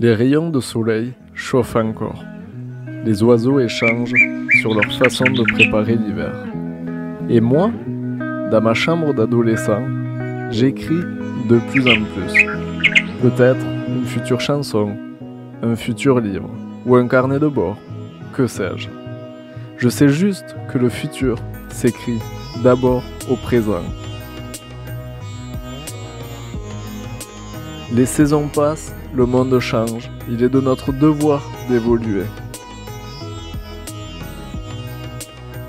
Les rayons de soleil chauffent encore. Les oiseaux échangent sur leur façon de préparer l'hiver. Et moi, dans ma chambre d'adolescent, j'écris de plus en plus. Peut-être une future chanson, un futur livre ou un carnet de bord, que sais-je. Je sais juste que le futur s'écrit d'abord au présent. Les saisons passent, le monde change, il est de notre devoir d'évoluer.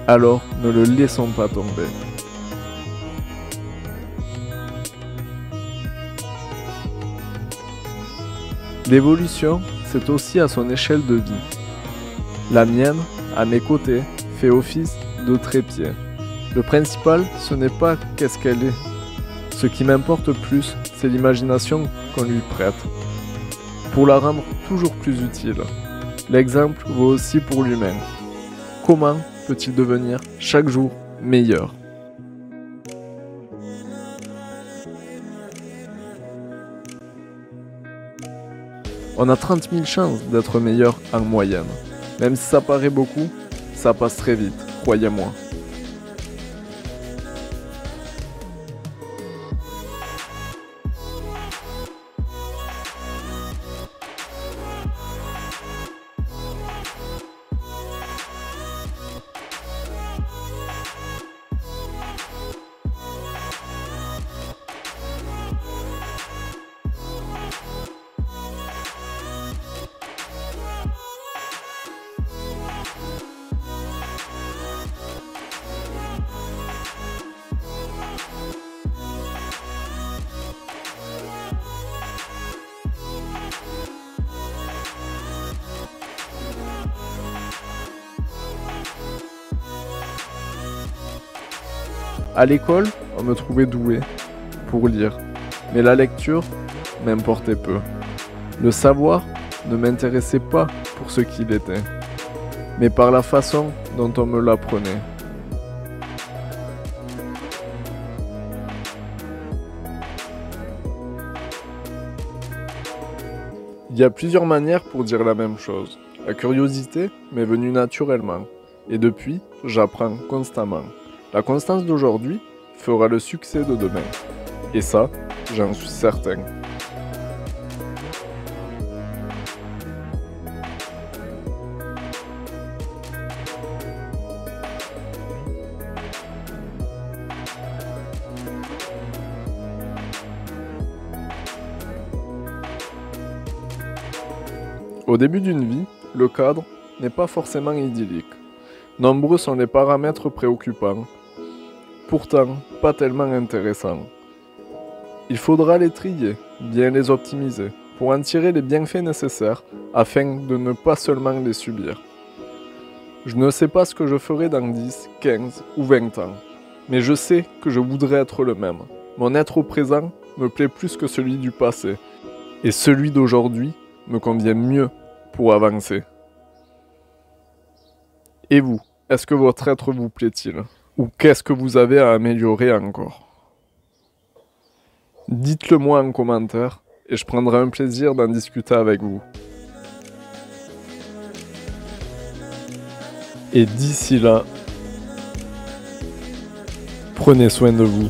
Alors ne le laissons pas tomber. L'évolution, c'est aussi à son échelle de vie. La mienne, à mes côtés, fait office de trépied. Le principal, ce n'est pas qu'est-ce qu'elle est. Ce qui m'importe plus, c'est l'imagination qu'on lui prête. Pour la rendre toujours plus utile. L'exemple vaut aussi pour l'humain. Comment peut-il devenir chaque jour meilleur? On a 30 000 chances d'être meilleur en moyenne. Même si ça paraît beaucoup, ça passe très vite, croyez-moi. À l'école, on me trouvait doué pour lire, mais la lecture m'importait peu. Le savoir ne m'intéressait pas pour ce qu'il était, mais par la façon dont on me l'apprenait. Il y a plusieurs manières pour dire la même chose. La curiosité m'est venue naturellement, et depuis, j'apprends constamment. La constance d'aujourd'hui fera le succès de demain. Et ça, j'en suis certain. Au début d'une vie, le cadre n'est pas forcément idyllique. Nombreux sont les paramètres préoccupants, pourtant pas tellement intéressants. Il faudra les trier, bien les optimiser, pour en tirer les bienfaits nécessaires afin de ne pas seulement les subir. Je ne sais pas ce que je ferai dans 10, 15 ou 20 ans, mais je sais que je voudrais être le même. Mon être au présent me plaît plus que celui du passé, et celui d'aujourd'hui me convient mieux pour avancer. Et vous, est-ce que votre être vous plaît-il? Ou qu'est-ce que vous avez à améliorer encore? Dites-le moi en commentaire et je prendrai un plaisir d'en discuter avec vous. Et d'ici là, prenez soin de vous.